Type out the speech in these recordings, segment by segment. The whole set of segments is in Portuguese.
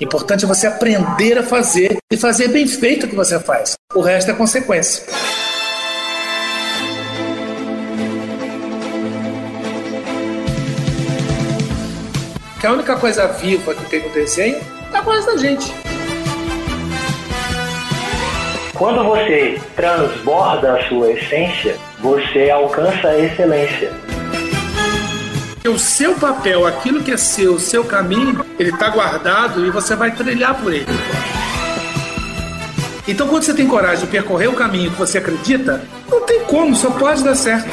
Importante é você aprender a fazer e fazer bem feito o que você faz. O resto é consequência. Que a única coisa viva que tem no desenho é a voz da gente. Quando você transborda a sua essência, você alcança a excelência. O seu papel, aquilo que é seu, o seu caminho, ele está guardado e você vai trilhar por ele. Então, quando você tem coragem de percorrer o caminho que você acredita, não tem como, só pode dar certo.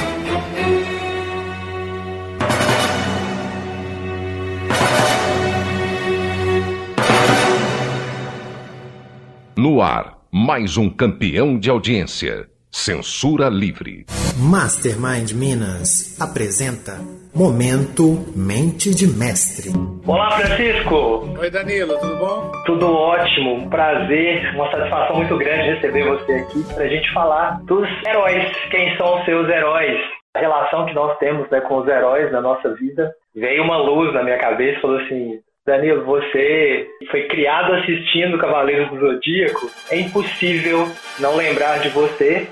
No ar, mais um campeão de audiência. Censura livre. Mastermind Minas apresenta Momento Mente de Mestre. Olá, Francisco. Oi, Danilo, tudo bom? Tudo ótimo, um prazer, uma satisfação muito grande receber você aqui para a gente falar dos heróis. Quem são os seus heróis? A relação que nós temos né, com os heróis na nossa vida. Veio uma luz na minha cabeça e falou assim: Danilo, você foi criado assistindo Cavaleiros do Zodíaco. É impossível não lembrar de você,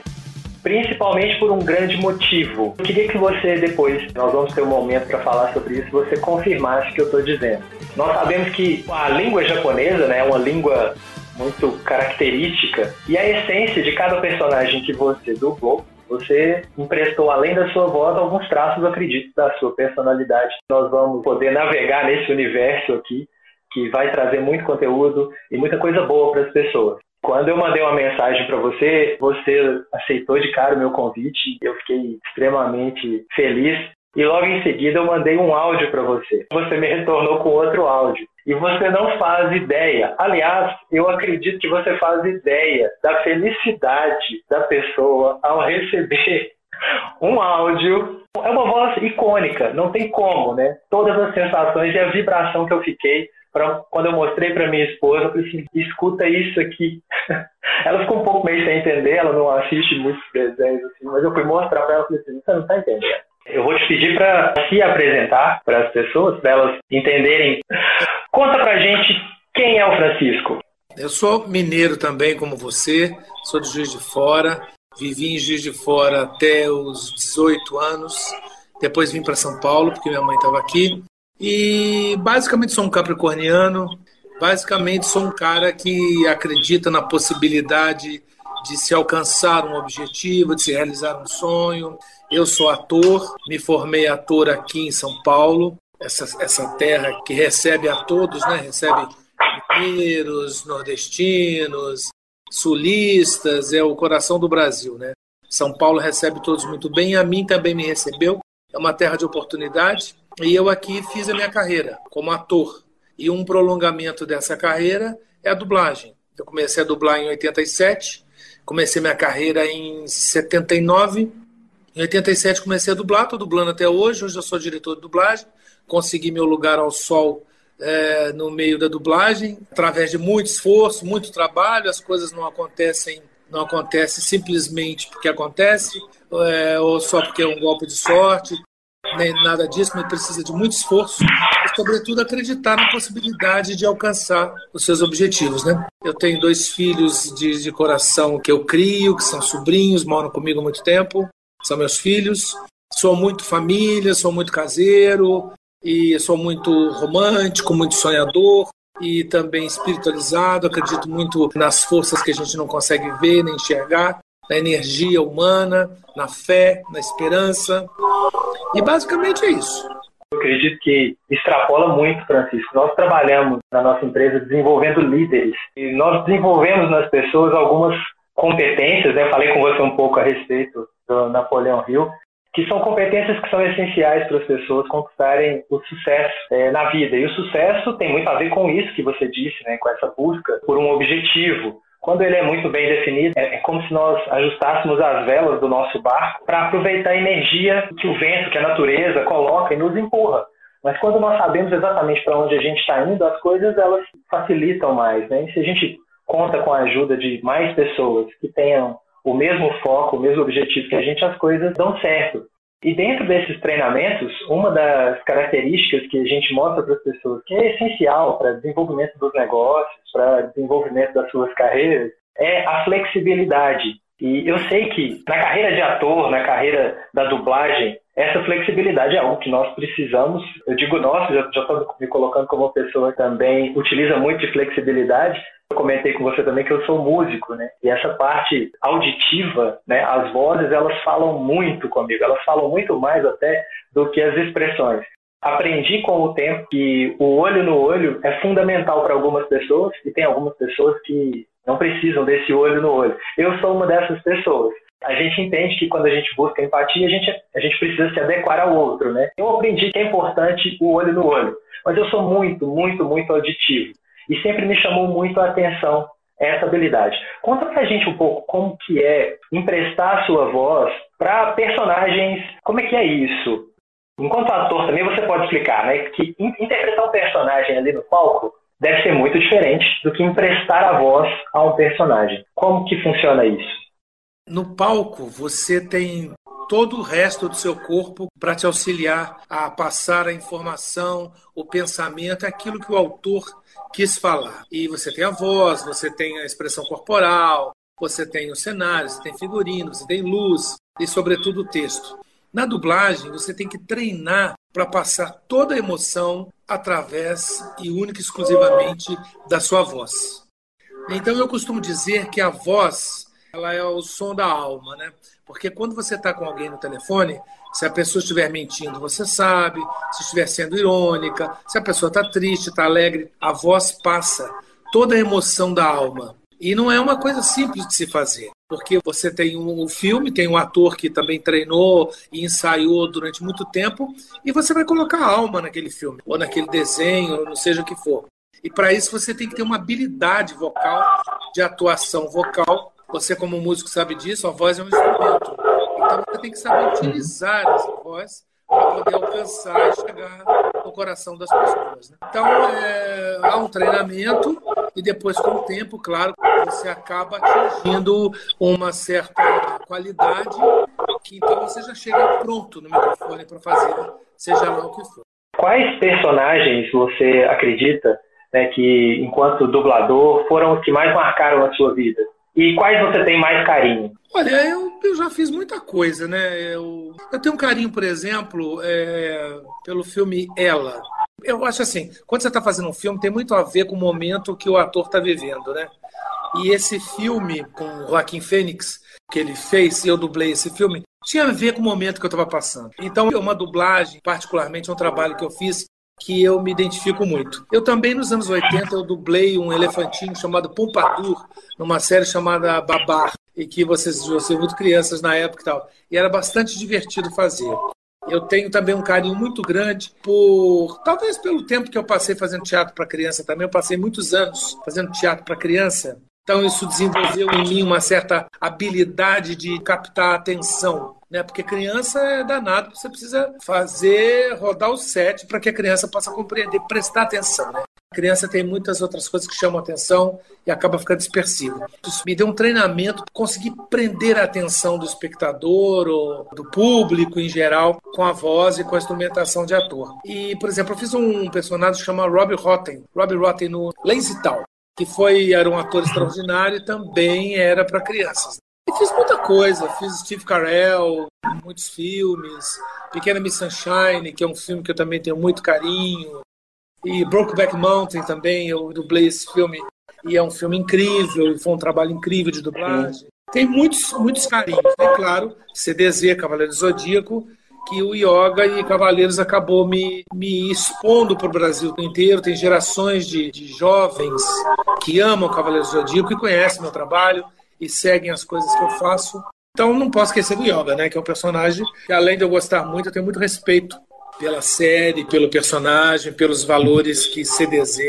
principalmente por um grande motivo. Eu queria que você depois, nós vamos ter um momento para falar sobre isso, você confirmasse o que eu estou dizendo. Nós sabemos que a língua japonesa né, é uma língua muito característica e a essência de cada personagem que você dublou você emprestou, além da sua voz, alguns traços, acredito, da sua personalidade. Nós vamos poder navegar nesse universo aqui, que vai trazer muito conteúdo e muita coisa boa para as pessoas. Quando eu mandei uma mensagem para você, você aceitou de cara o meu convite. Eu fiquei extremamente feliz e logo em seguida eu mandei um áudio para você. Você me retornou com outro áudio. E você não faz ideia. Aliás, eu acredito que você faz ideia da felicidade da pessoa ao receber um áudio. É uma voz icônica, não tem como, né? Todas as sensações e a vibração que eu fiquei pra, quando eu mostrei para minha esposa, eu falei assim, escuta isso aqui. ela ficou um pouco meio sem entender, ela não assiste muitos desenhos assim, mas eu fui mostrar para ela e falei assim, você não está entendendo. Eu vou te pedir para se apresentar para as pessoas, para elas entenderem. Conta para gente quem é o Francisco. Eu sou mineiro também, como você, sou de Juiz de Fora, vivi em Juiz de Fora até os 18 anos, depois vim para São Paulo, porque minha mãe estava aqui, e basicamente sou um capricorniano, basicamente sou um cara que acredita na possibilidade de se alcançar um objetivo, de se realizar um sonho. Eu sou ator, me formei ator aqui em São Paulo, essa, essa terra que recebe a todos, né? recebe mineiros, nordestinos, sulistas, é o coração do Brasil. Né? São Paulo recebe todos muito bem, a mim também me recebeu. É uma terra de oportunidade e eu aqui fiz a minha carreira como ator. E um prolongamento dessa carreira é a dublagem. Eu comecei a dublar em 87, Comecei minha carreira em 79. Em 87 comecei a dublar, estou dublando até hoje. Hoje eu sou diretor de dublagem. Consegui meu lugar ao sol é, no meio da dublagem, através de muito esforço, muito trabalho. As coisas não acontecem, não acontecem simplesmente porque acontece, é, ou só porque é um golpe de sorte nem nada disso, mas precisa de muito esforço e, sobretudo, acreditar na possibilidade de alcançar os seus objetivos. Né? Eu tenho dois filhos de, de coração que eu crio, que são sobrinhos, moram comigo há muito tempo, são meus filhos. Sou muito família, sou muito caseiro e sou muito romântico, muito sonhador e também espiritualizado. Acredito muito nas forças que a gente não consegue ver nem enxergar na energia humana, na fé, na esperança. E basicamente é isso. Eu acredito que extrapola muito, Francisco. Nós trabalhamos na nossa empresa desenvolvendo líderes e nós desenvolvemos nas pessoas algumas competências. Né? Falei com você um pouco a respeito do Napoleão Hill, que são competências que são essenciais para as pessoas conquistarem o sucesso é, na vida. E o sucesso tem muito a ver com isso que você disse, né? com essa busca por um objetivo. Quando ele é muito bem definido, é, é como se nós ajustássemos as velas do nosso barco para aproveitar a energia que o vento, que a natureza coloca e nos empurra. Mas quando nós sabemos exatamente para onde a gente está indo, as coisas elas facilitam mais. Né? E se a gente conta com a ajuda de mais pessoas que tenham o mesmo foco, o mesmo objetivo que a gente, as coisas dão certo. E dentro desses treinamentos, uma das características que a gente mostra para as pessoas que é essencial para desenvolvimento dos negócios, para desenvolvimento das suas carreiras, é a flexibilidade. E eu sei que na carreira de ator, na carreira da dublagem, essa flexibilidade é algo que nós precisamos. Eu digo nós, já estou me colocando como uma pessoa também utiliza muito de flexibilidade. Eu comentei com você também que eu sou músico, né? E essa parte auditiva, né? As vozes, elas falam muito comigo. Elas falam muito mais até do que as expressões. Aprendi com o tempo que o olho no olho é fundamental para algumas pessoas e tem algumas pessoas que não precisam desse olho no olho. Eu sou uma dessas pessoas. A gente entende que quando a gente busca empatia, a gente, a gente precisa se adequar ao outro, né? Eu aprendi que é importante o olho no olho, mas eu sou muito, muito, muito auditivo e sempre me chamou muito a atenção essa habilidade. Conta pra gente um pouco como que é emprestar a sua voz para personagens, como é que é isso? Enquanto ator também você pode explicar, né, que interpretar um personagem ali no palco deve ser muito diferente do que emprestar a voz a um personagem. Como que funciona isso? No palco, você tem todo o resto do seu corpo para te auxiliar a passar a informação, o pensamento, aquilo que o autor quis falar. E você tem a voz, você tem a expressão corporal, você tem o cenário, você tem figurino, você tem luz e, sobretudo, o texto. Na dublagem, você tem que treinar para passar toda a emoção através e única e exclusivamente da sua voz. Então eu costumo dizer que a voz ela é o som da alma, né? Porque quando você está com alguém no telefone, se a pessoa estiver mentindo, você sabe, se estiver sendo irônica, se a pessoa está triste, está alegre, a voz passa toda a emoção da alma. E não é uma coisa simples de se fazer, porque você tem um filme, tem um ator que também treinou e ensaiou durante muito tempo, e você vai colocar alma naquele filme, ou naquele desenho, ou não seja o que for. E para isso você tem que ter uma habilidade vocal, de atuação vocal. Você, como músico, sabe disso, a voz é um instrumento. Então você tem que saber utilizar essa voz para poder alcançar e chegar no coração das pessoas. Né? Então, é, há um treinamento e depois, com o tempo, claro, você acaba atingindo uma certa qualidade que então você já chega pronto no microfone para fazer, seja lá o que for. Quais personagens você acredita né, que, enquanto dublador, foram os que mais marcaram a sua vida? E quais você tem mais carinho? Olha, eu, eu já fiz muita coisa, né? Eu, eu tenho um carinho, por exemplo, é, pelo filme Ela. Eu acho assim, quando você está fazendo um filme, tem muito a ver com o momento que o ator está vivendo, né? E esse filme com o Joaquim Fênix, que ele fez, e eu dublei esse filme, tinha a ver com o momento que eu estava passando. Então, uma dublagem, particularmente, é um trabalho que eu fiz que eu me identifico muito. Eu também, nos anos 80, eu dublei um elefantinho chamado Pompadour, numa série chamada Babar, e que vocês você muito crianças na época e tal. E era bastante divertido fazer. Eu tenho também um carinho muito grande por, talvez pelo tempo que eu passei fazendo teatro para criança também, eu passei muitos anos fazendo teatro para criança. Então isso desenvolveu em mim uma certa habilidade de captar a atenção né? Porque criança é danado, você precisa fazer rodar o set para que a criança possa compreender, prestar atenção, né? A criança tem muitas outras coisas que chamam atenção e acaba ficando dispersiva. Isso me deu um treinamento para conseguir prender a atenção do espectador ou do público em geral com a voz e com a instrumentação de ator. E, por exemplo, eu fiz um personagem chamado Robbie Rotten, Robbie Rotten no Lazy Town, que foi era um ator extraordinário e também era para crianças. E fiz muita coisa, fiz Steve Carell, muitos filmes, Pequena Miss Sunshine, que é um filme que eu também tenho muito carinho, e Brokeback Mountain também, eu dublei esse filme e é um filme incrível, e foi um trabalho incrível de dublagem. Tem muitos, muitos carinhos, né? Claro, CDZ, Cavaleiro Zodíaco, que o Yoga e Cavaleiros acabou me, me expondo para o Brasil inteiro. Tem gerações de, de jovens que amam Cavaleiros Zodíaco e conhecem meu trabalho e seguem as coisas que eu faço. Então não posso esquecer do Yoga, né? Que é um personagem que, além de eu gostar muito, eu tenho muito respeito pela série, pelo personagem, pelos valores que CDZ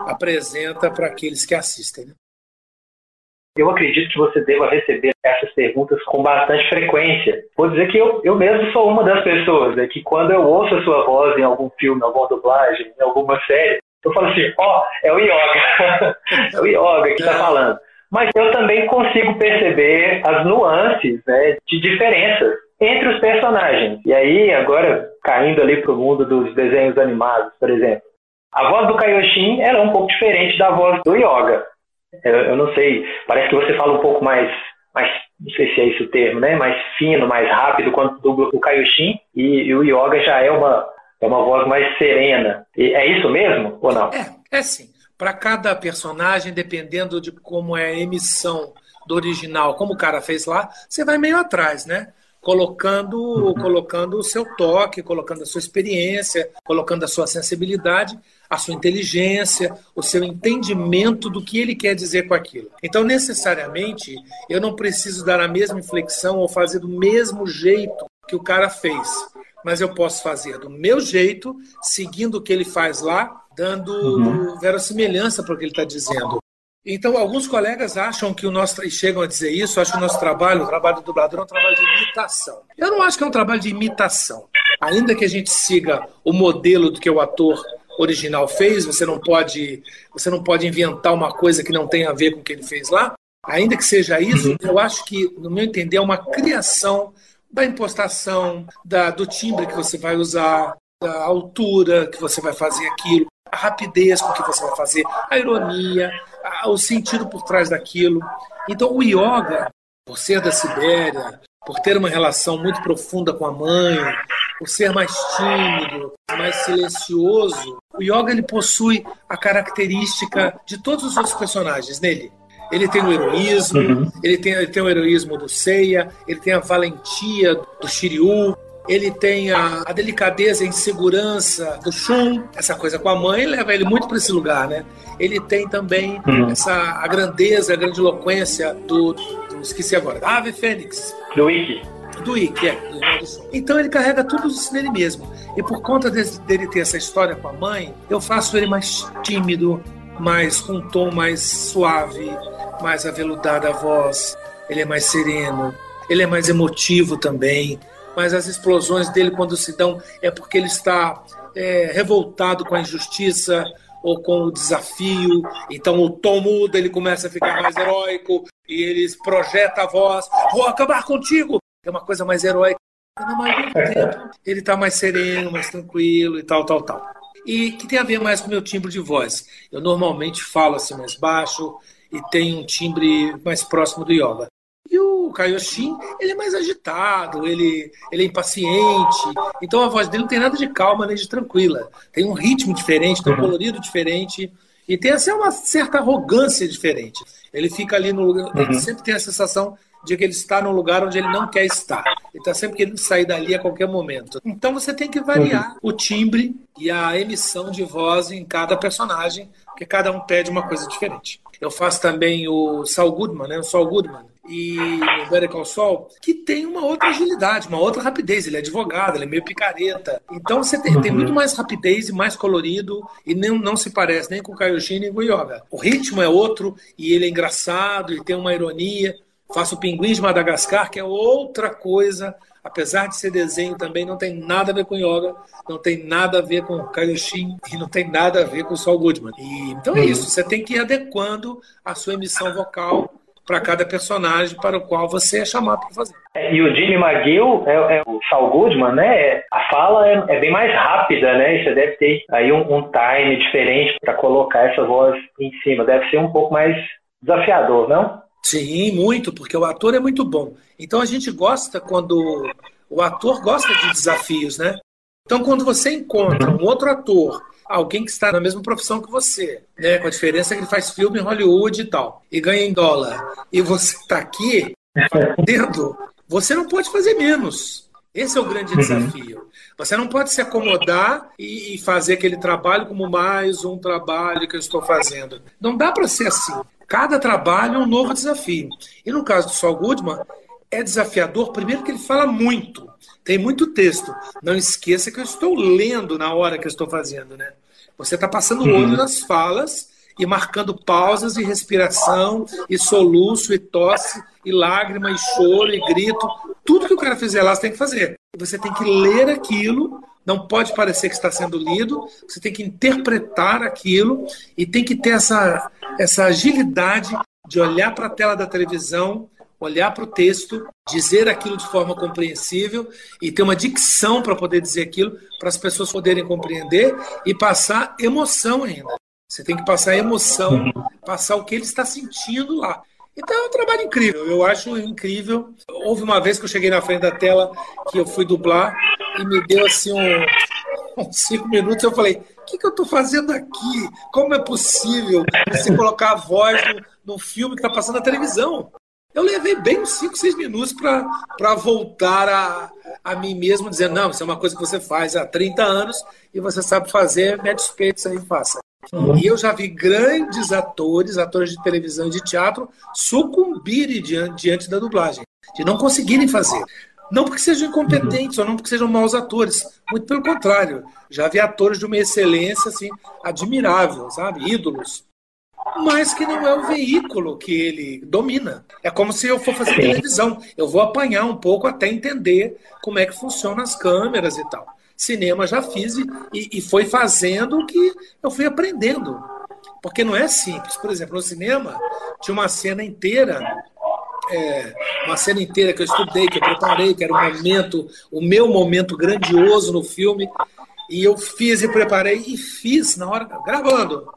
apresenta para aqueles que assistem. Né? Eu acredito que você deva receber essas perguntas com bastante frequência. Vou dizer que eu, eu mesmo sou uma das pessoas né, que quando eu ouço a sua voz em algum filme, alguma dublagem, em alguma série, eu falo assim, ó, oh, é o Yoga. é o Yoga que está falando mas eu também consigo perceber as nuances né, de diferenças entre os personagens. E aí, agora, caindo ali para o mundo dos desenhos animados, por exemplo. A voz do Kaioshin era é um pouco diferente da voz do Yoga. Eu, eu, não sei, parece que você fala um pouco mais, mais, não sei se é esse o termo, né? Mais fino, mais rápido quanto do, do Kaioshin. E, e, o Yoga já é uma, é uma voz mais serena. E é isso mesmo ou não? É, é sim. Para cada personagem, dependendo de como é a emissão do original, como o cara fez lá, você vai meio atrás, né? colocando, uhum. colocando o seu toque, colocando a sua experiência, colocando a sua sensibilidade, a sua inteligência, o seu entendimento do que ele quer dizer com aquilo. Então, necessariamente, eu não preciso dar a mesma inflexão ou fazer do mesmo jeito que o cara fez, mas eu posso fazer do meu jeito, seguindo o que ele faz lá, dando uhum. verossimilhança para o que ele está dizendo. Então, alguns colegas acham que o nosso, e chegam a dizer isso, acham que o nosso trabalho, o trabalho do dublador, é um trabalho de imitação. Eu não acho que é um trabalho de imitação. Ainda que a gente siga o modelo do que o ator original fez, você não pode, você não pode inventar uma coisa que não tem a ver com o que ele fez lá. Ainda que seja isso, uhum. eu acho que, no meu entender, é uma criação da impostação, da, do timbre que você vai usar, da altura que você vai fazer aquilo, a rapidez com que você vai fazer, a ironia, o sentido por trás daquilo. Então, o yoga, por ser da Sibéria, por ter uma relação muito profunda com a mãe, por ser mais tímido, mais silencioso, o yoga ele possui a característica de todos os outros personagens nele. Ele tem o heroísmo, uhum. ele, tem, ele tem o heroísmo do Seiya, ele tem a valentia do Shiryu, ele tem a, a delicadeza e insegurança do Shun, essa coisa com a mãe leva ele muito para esse lugar, né? Ele tem também uhum. essa a grandeza, a grandiloquência do, do esqueci agora, Ave Fênix. Do Ikki. Do Ikki, é. Então ele carrega tudo isso nele mesmo. E por conta de, dele ter essa história com a mãe, eu faço ele mais tímido, mais com um tom mais suave, mais aveludada a voz. Ele é mais sereno, ele é mais emotivo também mas as explosões dele, quando se dão, é porque ele está é, revoltado com a injustiça ou com o desafio. Então o tom muda, ele começa a ficar mais heróico e ele projeta a voz: Vou acabar contigo! É uma coisa mais heróica. Na maioria do tempo, ele está mais sereno, mais tranquilo e tal, tal, tal. E que tem a ver mais com o meu timbre de voz. Eu normalmente falo assim mais baixo e tenho um timbre mais próximo do yoga. O Kaioshin, ele é mais agitado, ele, ele é impaciente. Então a voz dele não tem nada de calma nem de tranquila. Tem um ritmo diferente, tem um uhum. colorido diferente. E tem assim, uma certa arrogância diferente. Ele fica ali no lugar. Ele uhum. sempre tem a sensação de que ele está num lugar onde ele não quer estar. Ele está sempre querendo sair dali a qualquer momento. Então você tem que variar uhum. o timbre e a emissão de voz em cada personagem, porque cada um pede uma coisa diferente. Eu faço também o Saul Goodman, né? O Saul Goodman e o Better Call Saul, que tem uma outra agilidade, uma outra rapidez. Ele é advogado, ele é meio picareta. Então você tem, uhum. tem muito mais rapidez e mais colorido e não, não se parece nem com o Kaioshin nem com o Yoga. O ritmo é outro e ele é engraçado e tem uma ironia. Faço o Pinguim de Madagascar, que é outra coisa apesar de ser desenho também, não tem nada a ver com yoga, não tem nada a ver com Kaioshin e não tem nada a ver com Saul Goodman. E, então é uhum. isso, você tem que ir adequando a sua emissão vocal para cada personagem para o qual você é chamado para fazer. É, e o Jimmy McGill, é, é, o Saul Goodman, né? A fala é, é, bem mais rápida, né? Você deve ter aí um, um time diferente para colocar essa voz em cima. Deve ser um pouco mais desafiador, não? Sim, muito, porque o ator é muito bom. Então a gente gosta quando o ator gosta de desafios, né? Então quando você encontra um outro ator, alguém que está na mesma profissão que você, né, com a diferença que ele faz filme em Hollywood e tal, e ganha em dólar, e você está aqui fazendo, você não pode fazer menos. Esse é o grande uhum. desafio. Você não pode se acomodar e fazer aquele trabalho como mais um trabalho que eu estou fazendo. Não dá para ser assim. Cada trabalho é um novo desafio. E no caso do Saul Goodman, é desafiador, primeiro que ele fala muito, tem muito texto. Não esqueça que eu estou lendo na hora que eu estou fazendo, né? Você está passando o olho uhum. nas falas e marcando pausas e respiração, e soluço, e tosse, e lágrima, e choro, e grito. Tudo que o cara fizer lá, você tem que fazer. Você tem que ler aquilo não pode parecer que está sendo lido, você tem que interpretar aquilo e tem que ter essa, essa agilidade de olhar para a tela da televisão olhar para o texto, dizer aquilo de forma compreensível e ter uma dicção para poder dizer aquilo, para as pessoas poderem compreender e passar emoção ainda. Você tem que passar emoção, passar o que ele está sentindo lá. Então é um trabalho incrível, eu acho incrível. Houve uma vez que eu cheguei na frente da tela que eu fui dublar e me deu assim um, uns cinco minutos. Eu falei: o que, que eu estou fazendo aqui? Como é possível você colocar a voz no, no filme que está passando na televisão? Eu levei bem uns 5, 6 minutos para voltar a, a mim mesmo, dizendo: não, isso é uma coisa que você faz há 30 anos e você sabe fazer, mete os peitos aí e faça. E eu já vi grandes atores, atores de televisão e de teatro, sucumbirem diante, diante da dublagem, de não conseguirem fazer. Não porque sejam incompetentes ou não porque sejam maus atores, muito pelo contrário. Já vi atores de uma excelência assim admirável, sabe? Ídolos. Mas que não é o veículo que ele domina. É como se eu for fazer televisão. Eu vou apanhar um pouco até entender como é que funcionam as câmeras e tal cinema já fiz e, e foi fazendo o que eu fui aprendendo. Porque não é simples. Por exemplo, no cinema tinha uma cena inteira é, uma cena inteira que eu estudei, que eu preparei, que era um momento, o meu momento grandioso no filme, e eu fiz e preparei e fiz na hora, gravando.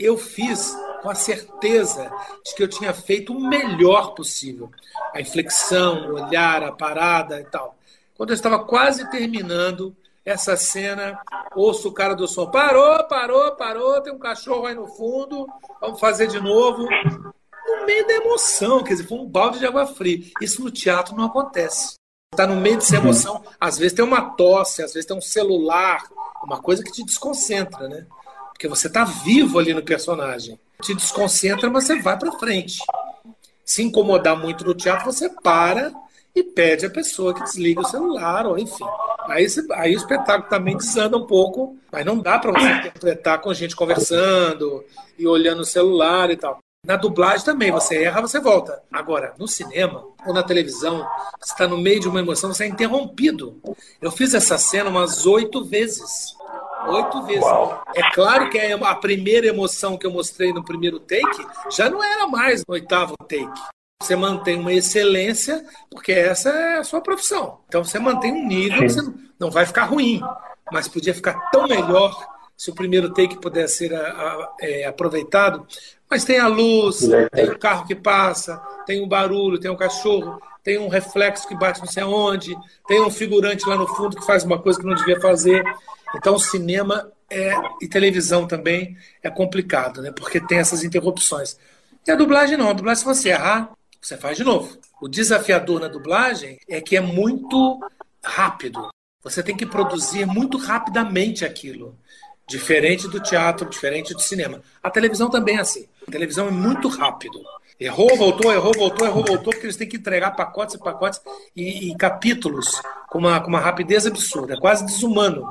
Eu fiz com a certeza de que eu tinha feito o melhor possível. A inflexão, o olhar, a parada e tal. Quando eu estava quase terminando, essa cena, ouço o cara do som, parou, parou, parou, tem um cachorro aí no fundo, vamos fazer de novo. No meio da emoção, quer dizer, foi um balde de água fria. Isso no teatro não acontece. Está no meio dessa emoção, às vezes tem uma tosse, às vezes tem um celular, uma coisa que te desconcentra, né? Porque você está vivo ali no personagem. Te desconcentra, mas você vai para frente. Se incomodar muito no teatro, você para e pede a pessoa que desligue o celular, ou enfim. Aí, aí o espetáculo também desanda um pouco, mas não dá para você interpretar com a gente conversando e olhando o celular e tal. Na dublagem também, você erra, você volta. Agora, no cinema ou na televisão, você está no meio de uma emoção, você é interrompido. Eu fiz essa cena umas oito vezes. Oito vezes. Uau. É claro que a primeira emoção que eu mostrei no primeiro take já não era mais no oitavo take. Você mantém uma excelência, porque essa é a sua profissão. Então você mantém um nível você não vai ficar ruim, mas podia ficar tão melhor se o primeiro take pudesse ser a, a, é, aproveitado. Mas tem a luz, tem o carro que passa, tem o barulho, tem o cachorro, tem um reflexo que bate não sei aonde, tem um figurante lá no fundo que faz uma coisa que não devia fazer. Então, cinema é, e televisão também é complicado, né? porque tem essas interrupções. E a dublagem não. A dublagem, se você errar, você faz de novo. O desafiador na dublagem é que é muito rápido. Você tem que produzir muito rapidamente aquilo. Diferente do teatro, diferente do cinema. A televisão também é assim. A televisão é muito rápido. Errou, voltou, errou, voltou, errou, voltou, porque eles têm que entregar pacotes e pacotes e, e capítulos com uma, com uma rapidez absurda, é quase desumano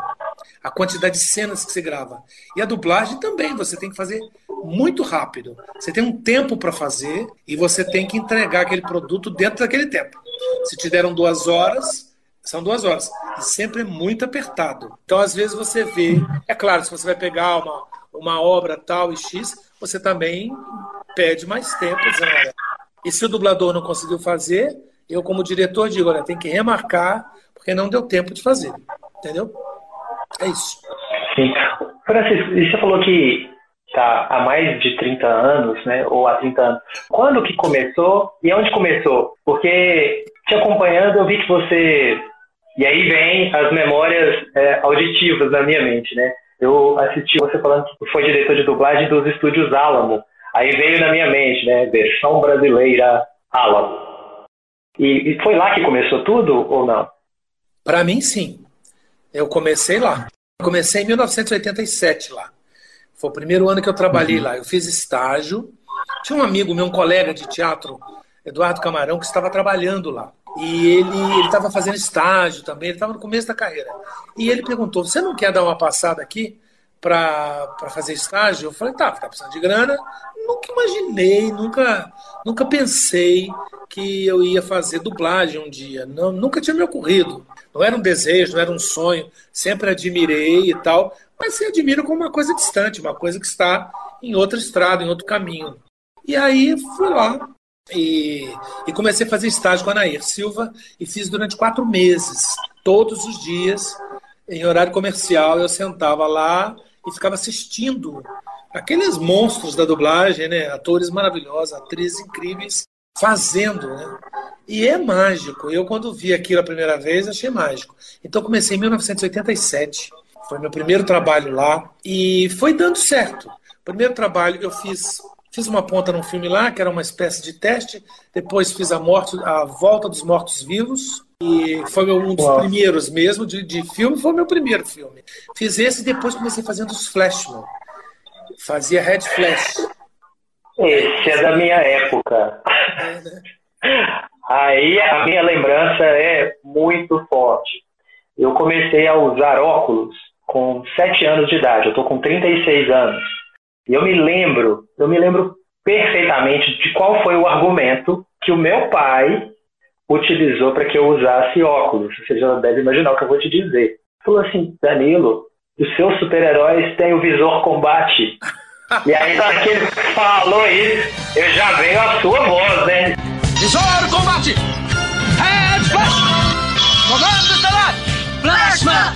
a quantidade de cenas que se grava. E a dublagem também, você tem que fazer muito rápido. Você tem um tempo para fazer e você tem que entregar aquele produto dentro daquele tempo. Se te deram duas horas, são duas horas. E sempre é muito apertado. Então, às vezes, você vê. É claro, se você vai pegar uma, uma obra tal e X, você também pede mais tempo. Né? E se o dublador não conseguiu fazer, eu, como diretor, digo: olha, tem que remarcar, porque não deu tempo de fazer. Entendeu? É isso. Sim. Francisco, você falou que tá há mais de 30 anos, né? Ou há 30 anos. Quando que começou e onde começou? Porque te acompanhando, eu vi que você. E aí vem as memórias é, auditivas na minha mente, né? Eu assisti você falando que foi diretor de dublagem dos estúdios Alamo. Aí veio na minha mente, né? Versão brasileira Alamo. E, e foi lá que começou tudo ou não? Para mim, sim. Eu comecei lá. Comecei em 1987 lá. Foi o primeiro ano que eu trabalhei uhum. lá. Eu fiz estágio. Tinha um amigo meu, um colega de teatro, Eduardo Camarão, que estava trabalhando lá. E ele estava fazendo estágio também, ele estava no começo da carreira. E ele perguntou: Você não quer dar uma passada aqui para fazer estágio? Eu falei: Tá, tá precisando de grana. Nunca imaginei, nunca, nunca pensei que eu ia fazer dublagem um dia. Não, nunca tinha me ocorrido. Não era um desejo, não era um sonho. Sempre admirei e tal, mas se admira como uma coisa distante, uma coisa que está em outra estrada, em outro caminho. E aí fui lá, E, e, comecei a fazer estágio com a Nair Silva e fiz durante quatro meses, todos os dias, em horário comercial. Eu sentava lá e ficava assistindo aqueles monstros da dublagem, né? atores maravilhosos, atrizes incríveis, fazendo. Né? E é mágico. Eu, quando vi aquilo a primeira vez, achei mágico. Então, comecei em 1987. Foi meu primeiro trabalho lá e foi dando certo. Primeiro trabalho eu fiz Fiz uma ponta num filme lá, que era uma espécie de teste. Depois fiz a, morte, a Volta dos Mortos-Vivos. E foi um dos Uau. primeiros mesmo de, de filme. Foi o meu primeiro filme. Fiz esse e depois comecei fazendo os Flashman. Fazia Red Flash. Esse é da minha época. É, né? Aí a minha lembrança é muito forte. Eu comecei a usar óculos com 7 anos de idade. Eu estou com 36 anos. E eu me lembro, eu me lembro perfeitamente de qual foi o argumento que o meu pai utilizou para que eu usasse óculos. Você já deve imaginar o que eu vou te dizer. Falou assim, Danilo, os seus super-heróis têm o visor combate. e aí, na que ele falou isso, eu já veio a sua voz, né? Visor combate! Head flash! Comando estelar! Plasma!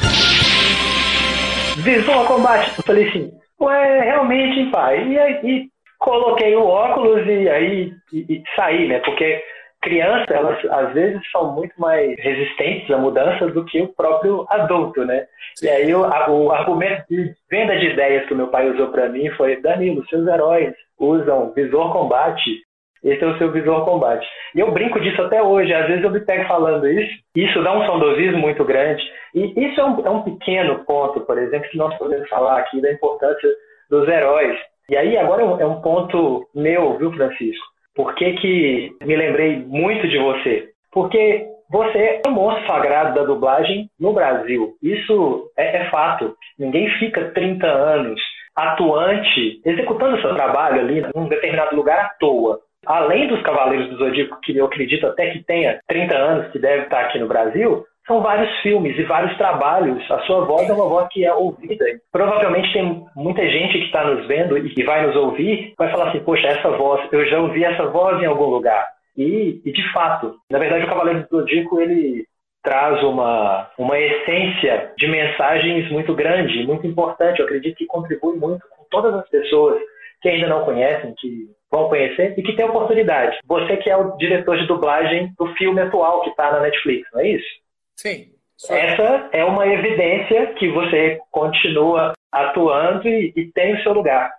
Visor combate! Eu falei assim, Ué, realmente, pai. E aí coloquei o óculos e aí e, e saí, né? Porque crianças, elas às vezes são muito mais resistentes a mudanças do que o próprio adulto, né? E aí o, o argumento de venda de ideias que o meu pai usou para mim foi: Danilo, seus heróis usam visor combate. Esse é o seu visor combate. E eu brinco disso até hoje. Às vezes eu me pego falando isso. Isso dá um saudosismo muito grande. E isso é um, é um pequeno ponto, por exemplo, que nós podemos falar aqui da importância dos heróis. E aí agora é um ponto meu, viu, Francisco? Por que, que me lembrei muito de você? Porque você é um monstro sagrado da dublagem no Brasil. Isso é, é fato. Ninguém fica 30 anos atuante, executando seu trabalho ali num determinado lugar à toa. Além dos Cavaleiros do Zodíaco, que eu acredito até que tenha 30 anos que deve estar aqui no Brasil, são vários filmes e vários trabalhos. A sua voz é uma voz que é ouvida. Provavelmente tem muita gente que está nos vendo e vai nos ouvir, vai falar assim: Poxa, essa voz, eu já ouvi essa voz em algum lugar. E, e de fato, na verdade, o Cavaleiro do Zodíaco ele traz uma, uma essência de mensagens muito grande, muito importante. Eu acredito que contribui muito com todas as pessoas que ainda não conhecem, que vão conhecer e que tem oportunidade. Você que é o diretor de dublagem do filme atual que está na Netflix, não é isso? Sim. Essa é uma evidência que você continua atuando e, e tem o seu lugar.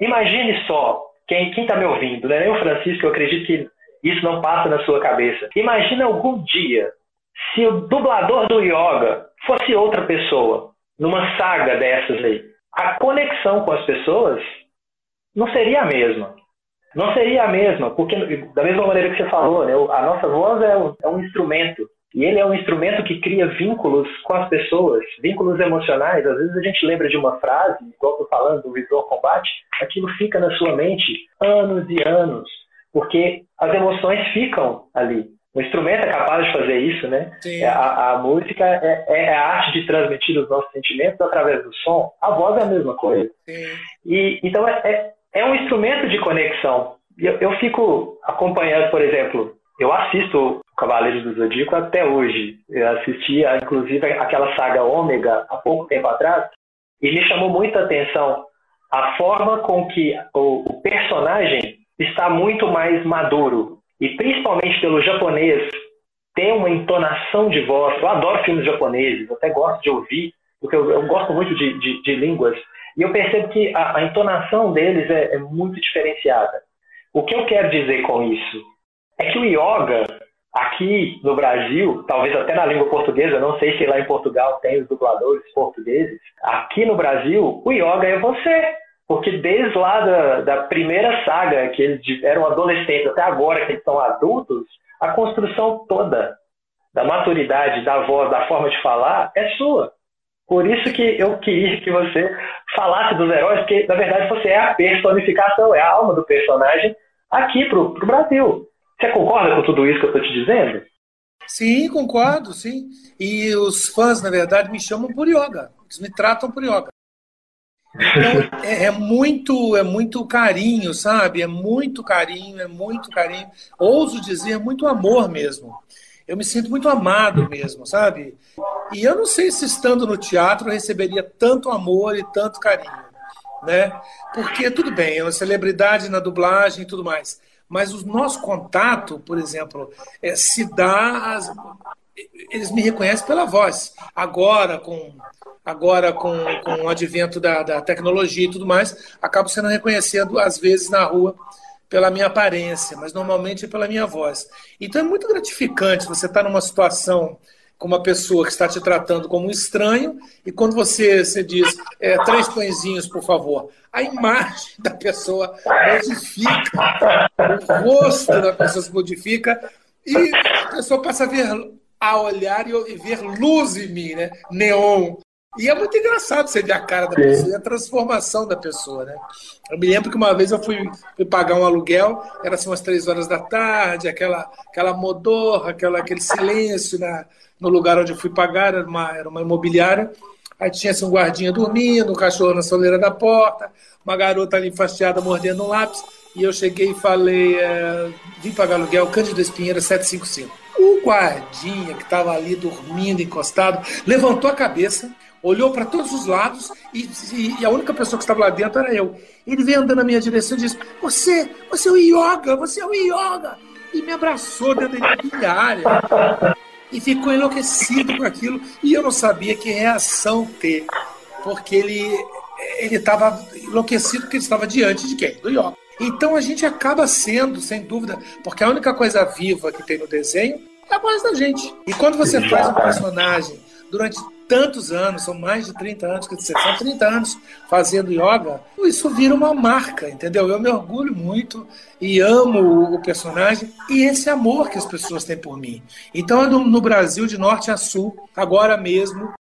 Imagine só, quem está me ouvindo, né? Eu, Francisco, eu acredito que isso não passa na sua cabeça. Imagina algum dia se o dublador do yoga fosse outra pessoa, numa saga dessas aí. A conexão com as pessoas não seria a mesma. Não seria a mesma, porque da mesma maneira que você falou, né, a nossa voz é um, é um instrumento e ele é um instrumento que cria vínculos com as pessoas, vínculos emocionais. Às vezes a gente lembra de uma frase, igual estou falando do Visual Combate, aquilo fica na sua mente anos e anos, porque as emoções ficam ali. O instrumento é capaz de fazer isso, né? É, a, a, música é, é, a arte de transmitir os nossos sentimentos através do som. A voz é a mesma coisa. Sim. E então é, é, é, um instrumento de conexão. Eu, eu fico acompanhando, por exemplo, eu assisto Cavaleiros do Zodíaco até hoje. Eu assisti, inclusive, aquela saga Ômega há pouco tempo atrás e me chamou muita atenção a forma com que o, personagem está muito mais maduro e principalmente pelo japonês tem uma entonação de voz. Eu adoro filmes japoneses, até gosto de ouvir, porque eu, eu gosto muito de, de, de, línguas e eu percebo que a, a entonação deles é, é muito diferenciada. O que eu quero dizer com isso é que o yoga Aqui no Brasil, talvez até na língua portuguesa, não sei se lá em Portugal tem os dubladores portugueses. Aqui no Brasil, o yoga é você. Porque desde lá da, da primeira saga, que eles eram adolescentes, até agora que eles são adultos, a construção toda da maturidade, da voz, da forma de falar é sua. Por isso que eu queria que você falasse dos heróis, porque na verdade você é a personificação, é a alma do personagem aqui para o Brasil. Você concorda com tudo isso que eu estou te dizendo? Sim, concordo, sim. E os fãs, na verdade, me chamam por yoga. Eles me tratam por yoga. Então, é, é, muito, é muito carinho, sabe? É muito carinho, é muito carinho. Ouso dizer, muito amor mesmo. Eu me sinto muito amado mesmo, sabe? E eu não sei se estando no teatro eu receberia tanto amor e tanto carinho, né? Porque tudo bem, é uma celebridade na dublagem e tudo mais, mas o nosso contato, por exemplo, é, se dá as, eles me reconhecem pela voz. Agora, com, agora com, com o advento da, da tecnologia e tudo mais, acabo sendo reconhecido, às vezes, na rua, pela minha aparência, mas normalmente é pela minha voz. Então é muito gratificante você estar numa situação com uma pessoa que está te tratando como um estranho, e quando você, você diz é, três pãezinhos, por favor, a imagem da pessoa modifica, o rosto da pessoa se modifica, e a pessoa passa a ver a olhar e ver luz em mim, né? Neon. E é muito engraçado você ver a cara da pessoa e a transformação da pessoa, né? Eu me lembro que uma vez eu fui, fui pagar um aluguel, era assim umas três horas da tarde, aquela, aquela modorra, aquela, aquele silêncio na, no lugar onde eu fui pagar, era uma, era uma imobiliária. Aí tinha assim, um guardinha dormindo, um cachorro na soleira da porta, uma garota ali enfastiada mordendo um lápis. E eu cheguei e falei: é, vim pagar aluguel, Cândido Espinheira 755. O guardinha que estava ali dormindo, encostado, levantou a cabeça, olhou para todos os lados e, e, a única pessoa que estava lá dentro era eu. Ele veio andando na minha direção e disse: Você, você é o Yoga, você é o Yoga! E me abraçou dentro da imobiliária. E ficou enlouquecido com aquilo. E eu não sabia que reação ter. Porque ele ele estava enlouquecido porque ele estava diante de quem? Do Yoga. Então a gente acaba sendo, sem dúvida, porque a única coisa viva que tem no desenho é a voz da gente. E quando você faz um personagem durante tantos anos, são mais de 30 anos, que dizer, são 30 anos fazendo yoga, isso vira uma marca, entendeu? Eu me orgulho muito e amo o personagem e esse amor que as pessoas têm por mim. Então, no Brasil, de norte a sul, agora mesmo,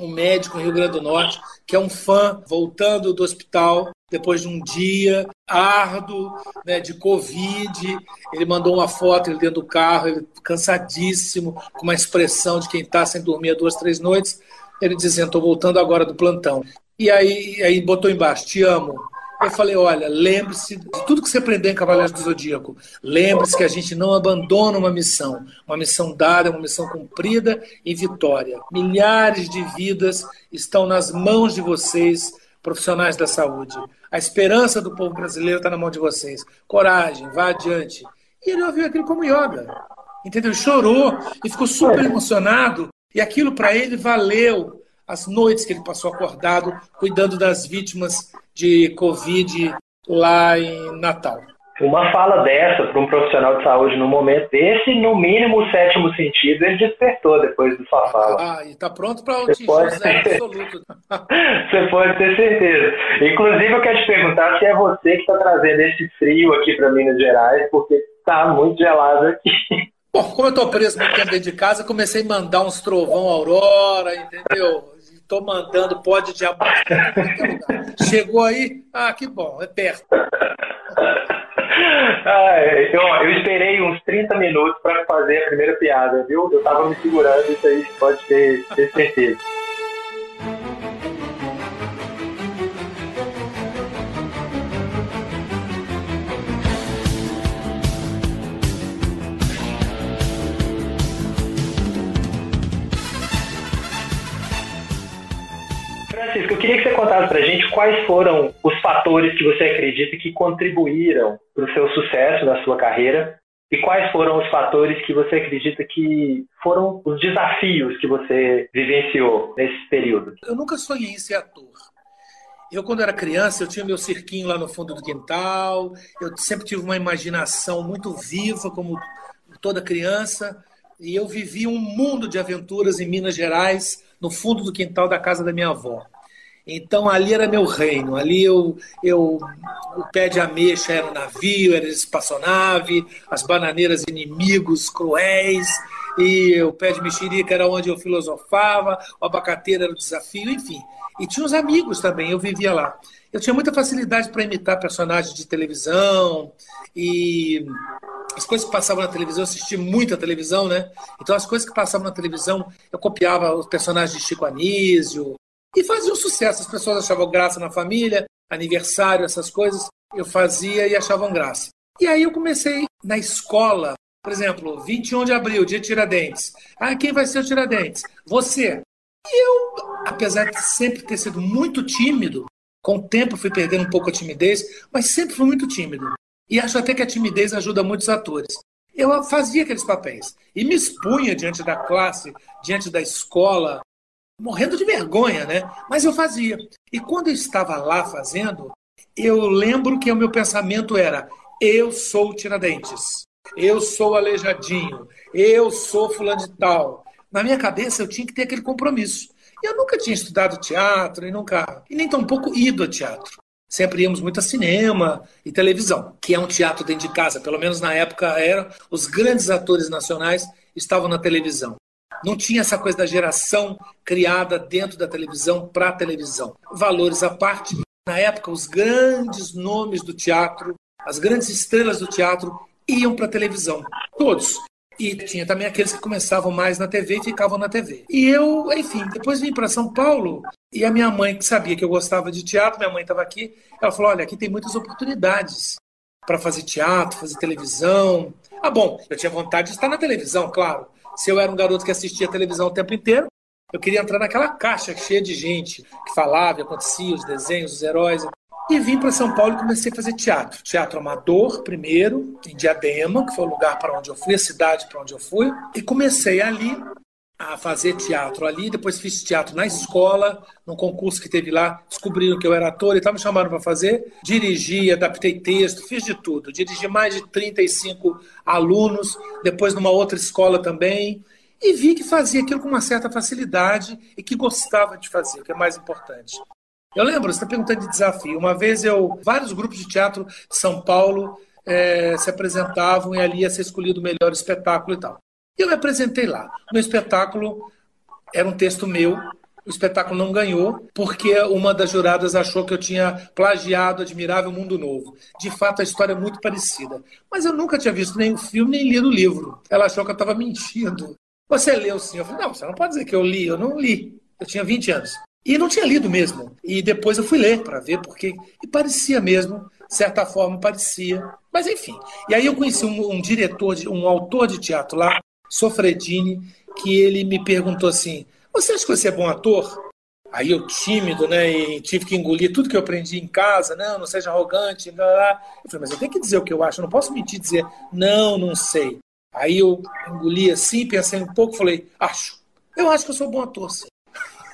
um médico no Rio Grande do Norte, que é um fã voltando do hospital depois de um dia árduo né, de Covid. Ele mandou uma foto ele dentro do carro, ele cansadíssimo, com uma expressão de quem está sem dormir há duas, três noites. Ele dizendo: Estou voltando agora do plantão. E aí, aí botou embaixo: Te amo. Eu falei: olha, lembre-se de tudo que você aprendeu em Cavaleiros do Zodíaco. Lembre-se que a gente não abandona uma missão. Uma missão dada, uma missão cumprida e vitória. Milhares de vidas estão nas mãos de vocês, profissionais da saúde. A esperança do povo brasileiro está na mão de vocês. Coragem, vá adiante. E ele ouviu aquilo como yoga. Entendeu? Chorou e ficou super emocionado. E aquilo para ele valeu as noites que ele passou acordado cuidando das vítimas de Covid lá em Natal. Uma fala dessa para um profissional de saúde no momento desse, no mínimo o sétimo sentido, ele despertou depois da sua fala. Ah, e está pronto para o atingir pode... absoluto. você pode ter certeza. Inclusive, eu quero te perguntar se é você que está trazendo esse frio aqui para Minas Gerais, porque está muito gelado aqui. Bom, como eu estou preso muito tempo dentro de casa, comecei a mandar uns trovão aurora, entendeu? Estou mandando pó de diabo. Chegou aí, ah, que bom, é perto. Ah, eu, eu esperei uns 30 minutos para fazer a primeira piada, viu? Eu estava me segurando, isso aí pode ter, ter certeza. Francisco, eu queria que você contasse para a gente quais foram os fatores que você acredita que contribuíram para o seu sucesso na sua carreira e quais foram os fatores que você acredita que foram os desafios que você vivenciou nesse período? Eu nunca sonhei em ser ator. Eu, quando era criança, eu tinha meu cirquinho lá no fundo do quintal, eu sempre tive uma imaginação muito viva, como toda criança, e eu vivi um mundo de aventuras em Minas Gerais, no fundo do quintal da casa da minha avó. Então ali era meu reino, ali eu, eu o pé de ameixa era o navio, era espaçonave, as bananeiras inimigos cruéis, e o pé de mexerica era onde eu filosofava, o abacateiro era o desafio, enfim. E tinha os amigos também, eu vivia lá. Eu tinha muita facilidade para imitar personagens de televisão e as coisas que passavam na televisão, eu assisti muita televisão, né? Então as coisas que passavam na televisão, eu copiava os personagens de Chico Anísio, E fazia um sucesso. As pessoas achavam graça na família, aniversário, essas coisas. Eu fazia e achavam graça. E aí eu comecei na escola, por exemplo, 21 de abril, dia de Tiradentes. Ah, quem vai ser o Tiradentes? Você. E eu, apesar de sempre ter sido muito tímido, com o tempo fui perdendo um pouco a timidez, mas sempre fui muito tímido. E acho até que a timidez ajuda muitos atores. Eu fazia aqueles papéis e me expunha diante da classe, diante da escola, morrendo de vergonha, né? Mas eu fazia. E quando eu estava lá fazendo, eu lembro que o meu pensamento era: eu sou o Tiradentes, eu sou aleijadinho, eu sou fulano de tal. Na minha cabeça eu tinha que ter aquele compromisso. Eu nunca tinha estudado teatro e nunca, e nem tão pouco ido a teatro. Sempre íamos muito a cinema e televisão, que é um teatro dentro de casa, pelo menos na época era. Os grandes atores nacionais estavam na televisão. Não tinha essa coisa da geração criada dentro da televisão para a televisão. Valores à parte, na época, os grandes nomes do teatro, as grandes estrelas do teatro iam para a televisão. Todos. E tinha também aqueles que começavam mais na TV e ficavam na TV. E eu, enfim, depois vim para São Paulo e a minha mãe, que sabia que eu gostava de teatro, minha mãe estava aqui, ela falou: olha, aqui tem muitas oportunidades para fazer teatro, fazer televisão. Ah, bom, eu tinha vontade de estar na televisão, claro. Se eu era um garoto que assistia televisão o tempo inteiro, eu queria entrar naquela caixa cheia de gente que falava, acontecia, os desenhos, os heróis. E vim para São Paulo e comecei a fazer teatro. Teatro amador, primeiro, em Diadema, que foi o lugar para onde eu fui, a cidade para onde eu fui. E comecei ali a fazer teatro ali. Depois fiz teatro na escola, num concurso que teve lá. Descobriram que eu era ator e estavam me chamando para fazer. Dirigi, adaptei texto, fiz de tudo. Dirigi mais de 35 alunos. Depois numa outra escola também. E vi que fazia aquilo com uma certa facilidade e que gostava de fazer, que é mais importante. Eu lembro, você está perguntando de desafio. Uma vez eu, vários grupos de teatro de São Paulo é, se apresentavam e ali ia ser escolhido o melhor espetáculo e tal. E eu me apresentei lá. O meu espetáculo era um texto meu. O espetáculo não ganhou porque uma das juradas achou que eu tinha plagiado Admirável Mundo Novo. De fato, a história é muito parecida. Mas eu nunca tinha visto nem o filme, nem lido o livro. Ela achou que eu estava mentindo. Você leu sim? Eu falei, não, você não pode dizer que eu li. Eu não li. Eu tinha 20 anos. E não tinha lido mesmo. E depois eu fui ler para ver porque e parecia mesmo, de certa forma parecia. Mas enfim. E aí eu conheci um, um diretor, de, um autor de teatro lá, Sofredini, que ele me perguntou assim: "Você acha que você é bom ator?" Aí eu tímido, né, e tive que engolir tudo que eu aprendi em casa, não, não seja arrogante, blá, blá. Eu falei, mas eu tenho que dizer o que eu acho, eu não posso mentir dizer, não, não sei. Aí eu engoli assim, pensei um pouco, falei, acho. Eu acho que eu sou bom ator, sim.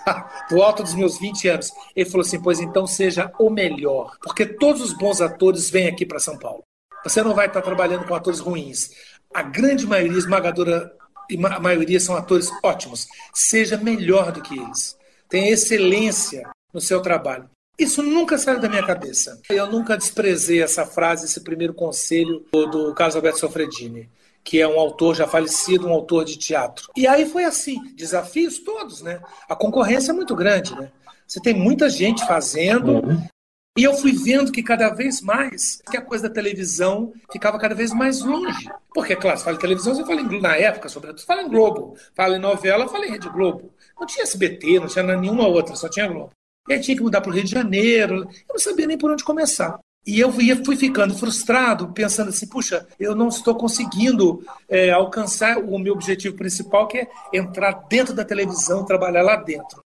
do alto dos meus 20 anos. Ele falou assim: pois então seja o melhor, porque todos os bons atores vêm aqui para São Paulo. Você não vai estar trabalhando com atores ruins. A grande maioria, esmagadora a maioria são atores ótimos. Seja melhor do que eles. Tenha excelência no seu trabalho. Isso nunca saiu da minha cabeça. Eu nunca desprezei essa frase, esse primeiro conselho do, do Carlos Alberto Sofredini que é um autor já falecido, um autor de teatro. E aí foi assim, desafios todos, né? A concorrência é muito grande, né? Você tem muita gente fazendo, uhum. E eu fui vendo que cada vez mais que a coisa da televisão ficava cada vez mais longe. Porque, claro, você fala em televisão, você fala em, na época, sobretudo, fala em Globo. Fala em novela, fala em Rede Globo. Não tinha SBT, não tinha nenhuma outra, só tinha Globo. E aí tinha que mudar para o Rio de Janeiro. Eu não sabia nem por onde começar. E eu fui ficando frustrado, pensando assim, puxa, eu não estou conseguindo é, alcançar o meu objetivo principal, que é entrar dentro da televisão, trabalhar lá dentro.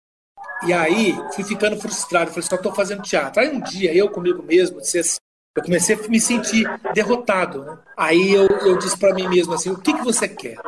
E aí fui ficando frustrado, falei, só estou fazendo teatro. Aí um dia, eu comigo mesmo, disse assim, eu comecei a me sentir derrotado. Né? Aí eu, eu disse para mim mesmo assim, o que, que você quer?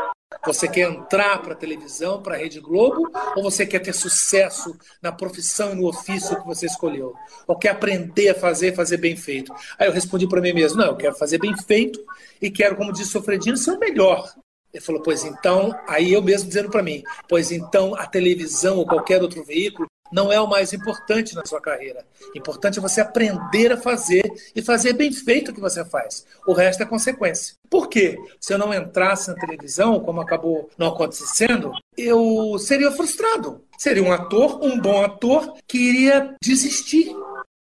Você quer entrar para a televisão, para a Rede Globo, ou você quer ter sucesso na profissão e no ofício que você escolheu? Ou quer aprender a fazer, fazer bem feito? Aí eu respondi para mim mesmo: não, eu quero fazer bem feito e quero, como disse o Sofredino, ser o melhor. Ele falou: pois então, aí eu mesmo dizendo para mim: pois então a televisão ou qualquer outro veículo não é o mais importante na sua carreira. Importante é você aprender a fazer e fazer bem feito o que você faz. O resto é consequência. Por quê? Se eu não entrasse na televisão, como acabou não acontecendo, eu seria frustrado. Seria um ator, um bom ator, que iria desistir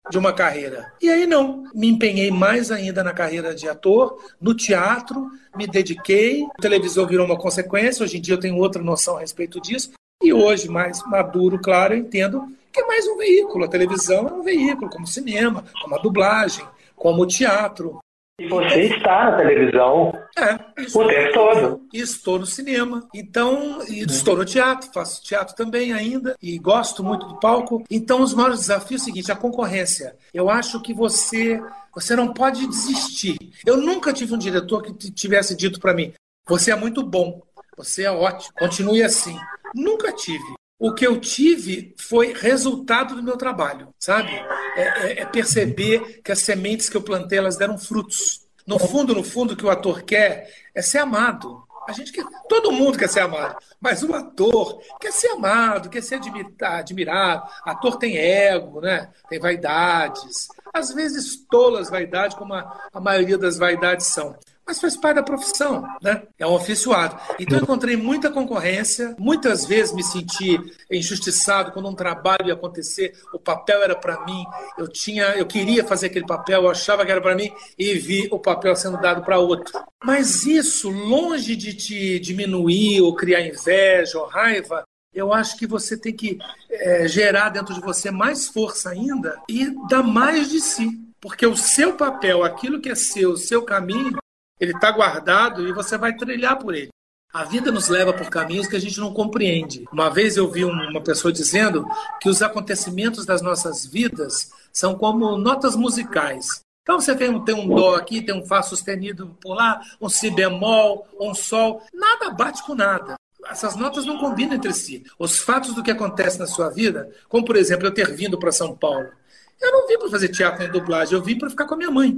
de uma carreira. E aí não, me empenhei mais ainda na carreira de ator, no teatro, me dediquei, o televisor virou uma consequência, hoje em dia eu tenho outra noção a respeito disso, e hoje, mais maduro, claro, eu entendo que é mais um veículo. A televisão é um veículo, como o cinema, como a dublagem, como o teatro. E você está na televisão é, o tempo todo. E estou no cinema. Então, estou no teatro, faço teatro também ainda e gosto muito do palco. Então, os maiores desafios é o seguinte: a concorrência. Eu acho que você, você não pode desistir. Eu nunca tive um diretor que tivesse dito para mim: você é muito bom, você é ótimo, continue assim. Nunca tive. O que eu tive foi resultado do meu trabalho, sabe? É, é, é, perceber que as sementes que eu plantei elas deram frutos. No fundo, no fundo, o que o ator quer é ser amado. A gente quer, todo mundo quer ser amado, mas o ator quer ser amado, quer ser admirado. Ator tem ego, né? Tem vaidades, às vezes tolas vaidades, como a, a maioria das vaidades são mas faz parte da profissão, né? É um oficiado. Então eu encontrei muita concorrência, muitas vezes me senti injustiçado quando um trabalho ia acontecer, o papel era para mim, eu tinha, eu queria fazer aquele papel, eu achava que era para mim e vi o papel sendo dado para outro. Mas isso, longe de te diminuir ou criar inveja ou raiva, eu acho que você tem que é, gerar dentro de você mais força ainda e dar mais de si. Porque o seu papel, aquilo que é seu, o seu caminho, ele está guardado e você vai trilhar por ele. A vida nos leva por caminhos que a gente não compreende. Uma vez eu vi uma pessoa dizendo que os acontecimentos das nossas vidas são como notas musicais. Então você tem um, tem um dó aqui, tem um fá sustenido por lá, um si bemol, um sol, nada bate com nada. Essas notas não combinam entre si. Os fatos do que acontece na sua vida, como por exemplo eu ter vindo para São Paulo, eu não vim para fazer teatro nem dublagem, eu vim para ficar com a minha mãe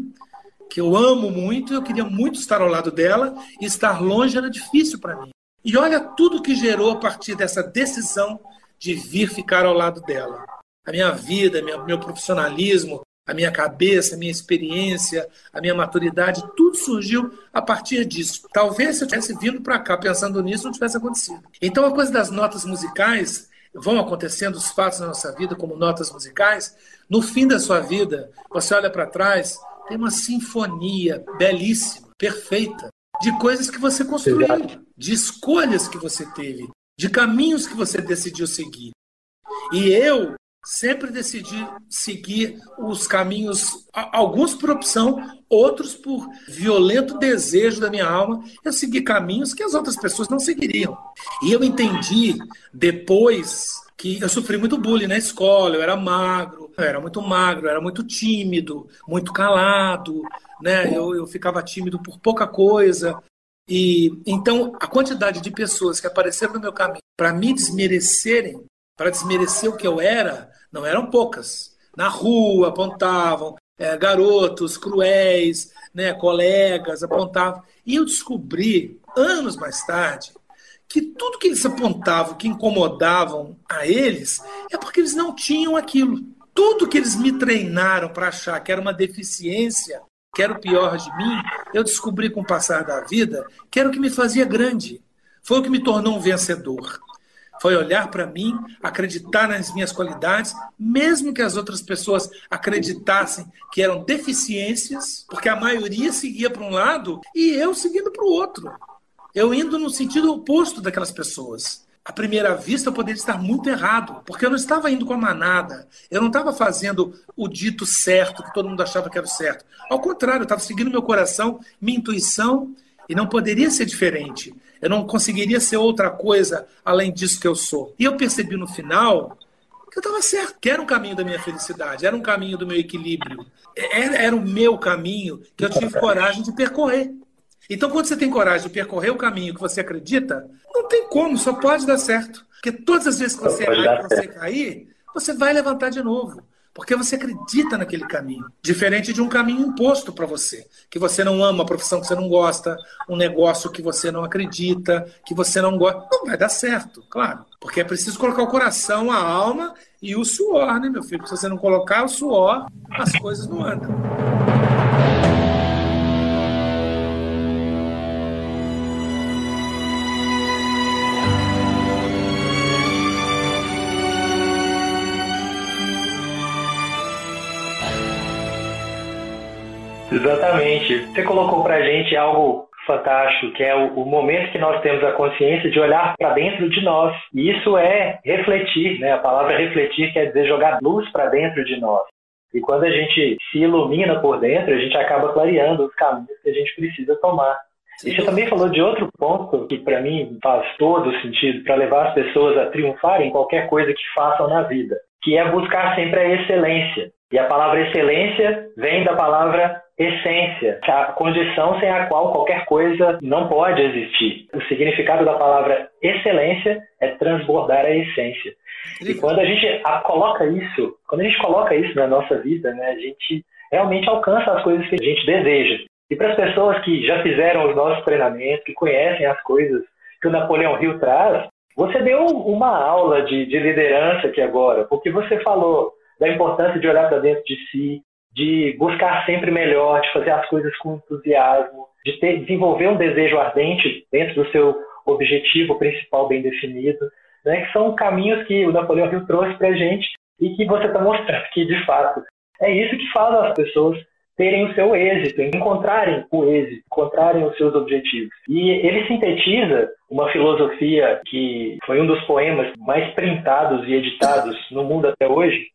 que eu amo muito, eu queria muito estar ao lado dela e estar longe era difícil para mim. E olha tudo que gerou a partir dessa decisão de vir ficar ao lado dela. A minha vida, meu profissionalismo, a minha cabeça, a minha experiência, a minha maturidade, tudo surgiu a partir disso. Talvez se eu tivesse vindo para cá pensando nisso, não tivesse acontecido. Então a coisa das notas musicais vão acontecendo os fatos na nossa vida como notas musicais. No fim da sua vida, você olha para trás tem uma sinfonia belíssima, perfeita, de coisas que você construiu, de escolhas que você teve, de caminhos que você decidiu seguir. E eu sempre decidi seguir os caminhos, alguns por opção, outros por violento desejo da minha alma. Eu segui caminhos que as outras pessoas não seguiriam. E eu entendi depois que eu sofri muito bullying na escola, eu era magro, eu era muito magro, eu era muito tímido, muito calado, né? Eu, eu ficava tímido por pouca coisa. E então a quantidade de pessoas que apareceram no meu caminho para me desmerecerem, para desmerecer o que eu era, não eram poucas. Na rua apontavam é, garotos cruéis, né, colegas apontavam. E eu descobri anos mais tarde que tudo que eles apontavam, que incomodavam a eles, é porque eles não tinham aquilo. Tudo que eles me treinaram para achar que era uma deficiência, que era o pior de mim, eu descobri com o passar da vida que era o que me fazia grande. Foi o que me tornou um vencedor. Foi olhar para mim, acreditar nas minhas qualidades, mesmo que as outras pessoas acreditassem que eram deficiências, porque a maioria seguia para um lado e eu seguindo para o outro eu indo no sentido oposto daquelas pessoas. À primeira vista, eu poderia estar muito errado, porque eu não estava indo com a manada, eu não estava fazendo o dito certo, que todo mundo achava que era o certo. Ao contrário, eu estava seguindo meu coração, minha intuição, e não poderia ser diferente. Eu não conseguiria ser outra coisa além disso que eu sou. E eu percebi no final que eu estava certo, que era um caminho da minha felicidade, era um caminho do meu equilíbrio, era, era o meu caminho que eu tive coragem de percorrer. Então, quando você tem coragem de percorrer o caminho que você acredita, não tem como, só pode dar certo. Porque todas as vezes que você errar, você cair, você vai levantar de novo. Porque você acredita naquele caminho. Diferente de um caminho imposto para você. Que você não ama, uma profissão que você não gosta, um negócio que você não acredita, que você não gosta. Não vai dar certo, claro. Porque é preciso colocar o coração, a alma e o suor, né, meu filho? Se você não colocar o suor, as coisas não andam. Exatamente. Você colocou pra gente algo fantástico, que é o, o, momento que nós temos a consciência de olhar para dentro de nós. E isso é refletir, né? A palavra refletir quer dizer jogar luz para dentro de nós. E quando a gente se ilumina por dentro, a gente acaba clareando os caminhos que a gente precisa tomar. E você também falou de outro ponto que para mim faz todo sentido para levar as pessoas a triunfarem em qualquer coisa que façam na vida, que é buscar sempre a excelência. E a palavra excelência vem da palavra essência, a condição sem a qual qualquer coisa não pode existir. O significado da palavra excelência é transbordar a essência. E quando a gente coloca isso, quando a gente coloca isso na nossa vida, né, a gente realmente alcança as coisas que a gente deseja. E para as pessoas que já fizeram os nossos treinamentos, que conhecem as coisas que o Napoleão Hill traz, você deu uma aula de, de liderança aqui agora, porque você falou da importância de olhar para dentro de si, de buscar sempre melhor, de fazer as coisas com entusiasmo, de ter, desenvolver um desejo ardente dentro do seu objetivo principal bem definido, né, que são caminhos que o Napoleão Hill trouxe para a gente e que você está mostrando que, de fato, é isso que faz as pessoas terem o seu êxito, encontrarem o êxito, encontrarem os seus objetivos. E ele sintetiza uma filosofia que foi um dos poemas mais printados e editados no mundo até hoje,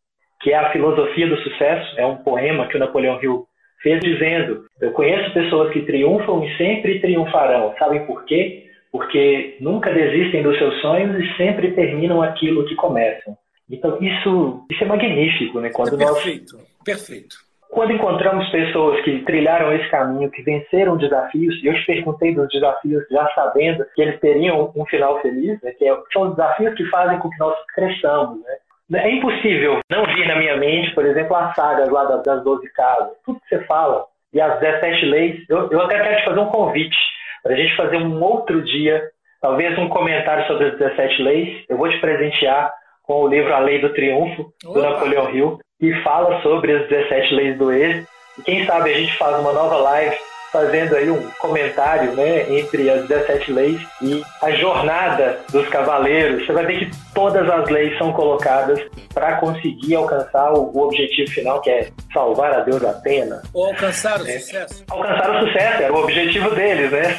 que é a filosofia do sucesso. É um poema que o Napoleão Hill fez dizendo: Eu conheço pessoas que triunfam e sempre triunfarão. Sabem por quê? Porque nunca desistem dos seus sonhos e sempre terminam aquilo que começam. Então isso, isso é magnífico, né? Quando é perfeito, nós... perfeito. Quando encontramos pessoas que trilharam esse caminho, que venceram desafios, e eu te perguntei dos desafios já sabendo que eles teriam um final feliz, né, que é, são os desafios que fazem com que nós cresçamos. Né? É impossível não vir na minha mente, por exemplo, as sagas lá das 12 casas, tudo que você fala, e as 17 leis. Eu, eu até quero te fazer um convite para a gente fazer um outro dia, talvez um comentário sobre as 17 leis. Eu vou te presentear com o livro A Lei do Triunfo, do Opa. Napoleão Hill que fala sobre as 17 leis do êxito. E quem sabe a gente faz uma nova live fazendo aí um comentário né, entre as 17 leis e a jornada dos cavaleiros. Você vai ver que todas as leis são colocadas para conseguir alcançar o, objetivo final, que é salvar a Deus Atena. Ou alcançar o é. sucesso. Alcançar o sucesso, era o objetivo deles, né?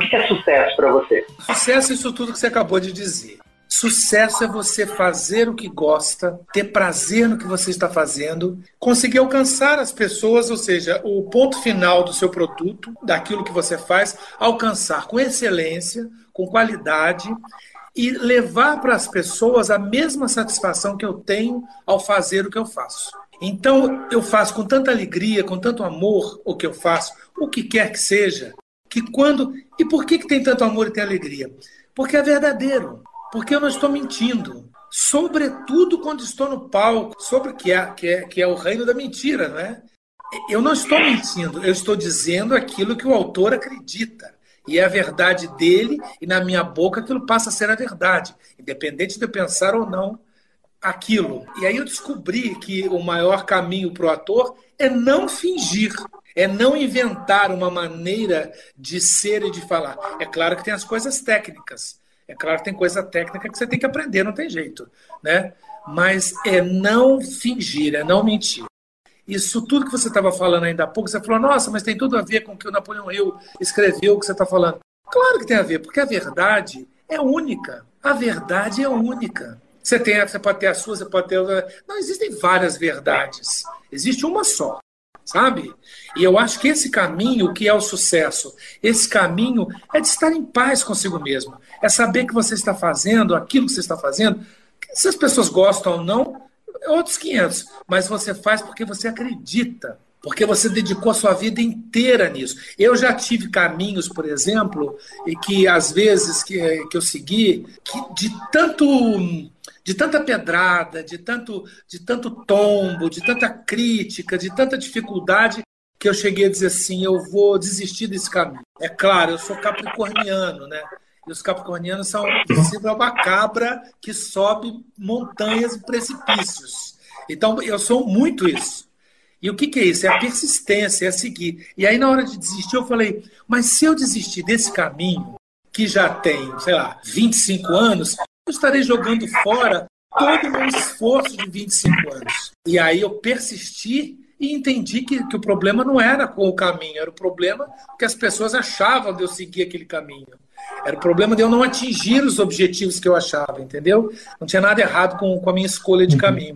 O que é sucesso para você? Sucesso é isso tudo que você acabou de dizer. Sucesso é você fazer o que gosta, ter prazer no que você está fazendo, conseguir alcançar as pessoas, ou seja, o ponto final do seu produto, daquilo que você faz, alcançar com excelência, com qualidade e levar para as pessoas a mesma satisfação que eu tenho ao fazer o que eu faço. Então, eu faço com tanta alegria, com tanto amor o que eu faço, o que quer que seja, que quando. E por que, que tem tanto amor e tem alegria? Porque é verdadeiro. Porque eu não estou mentindo. Sobretudo quando estou no palco, sobre que é, que é, que é o reino da mentira, não é? Eu não estou mentindo, eu estou dizendo aquilo que o autor acredita. E é a verdade dele, e na minha boca aquilo passa a ser a verdade, independente de eu pensar ou não aquilo. E aí eu descobri que o maior caminho para o ator é não fingir é não inventar uma maneira de ser e de falar. É claro que tem as coisas técnicas. É claro que tem coisa técnica que você tem que aprender, não tem jeito, né? Mas é não fingir, é não mentir. Isso tudo que você estava falando ainda há pouco, você falou, nossa, mas tem tudo a ver com o que o Napoleão Hill escreveu, o que você está falando. Claro que tem a ver, porque a verdade é única. A verdade é única. Você, tem, você pode ter a sua, você pode ter. Não, existem várias verdades. Existe uma só sabe? E eu acho que esse caminho que é o sucesso, esse caminho é de estar em paz consigo mesmo. É saber que você está fazendo aquilo que você está fazendo. Se as pessoas gostam ou não, outros 500. Mas você faz porque você acredita. Porque você dedicou a sua vida inteira nisso. Eu já tive caminhos, por exemplo, e que às vezes que, que eu segui, que de tanto de tanta pedrada, de tanto, de tanto tombo, de tanta crítica, de tanta dificuldade, que eu cheguei a dizer assim: eu vou desistir desse caminho. É claro, eu sou capricorniano, né? E os capricornianos são uma cabra que sobe montanhas e precipícios. Então, eu sou muito isso. E o que, que é isso? É a persistência, é seguir. E aí, na hora de desistir, eu falei: mas se eu desistir desse caminho, que já tem, sei lá, 25 anos, eu estarei jogando fora todo o meu esforço de 25 anos. E aí eu persisti e entendi que, que o problema não era com o caminho, era o problema que as pessoas achavam de eu seguir aquele caminho. Era o problema de eu não atingir os objetivos que eu achava, entendeu? Não tinha nada errado com, com a minha escolha de uhum. caminho.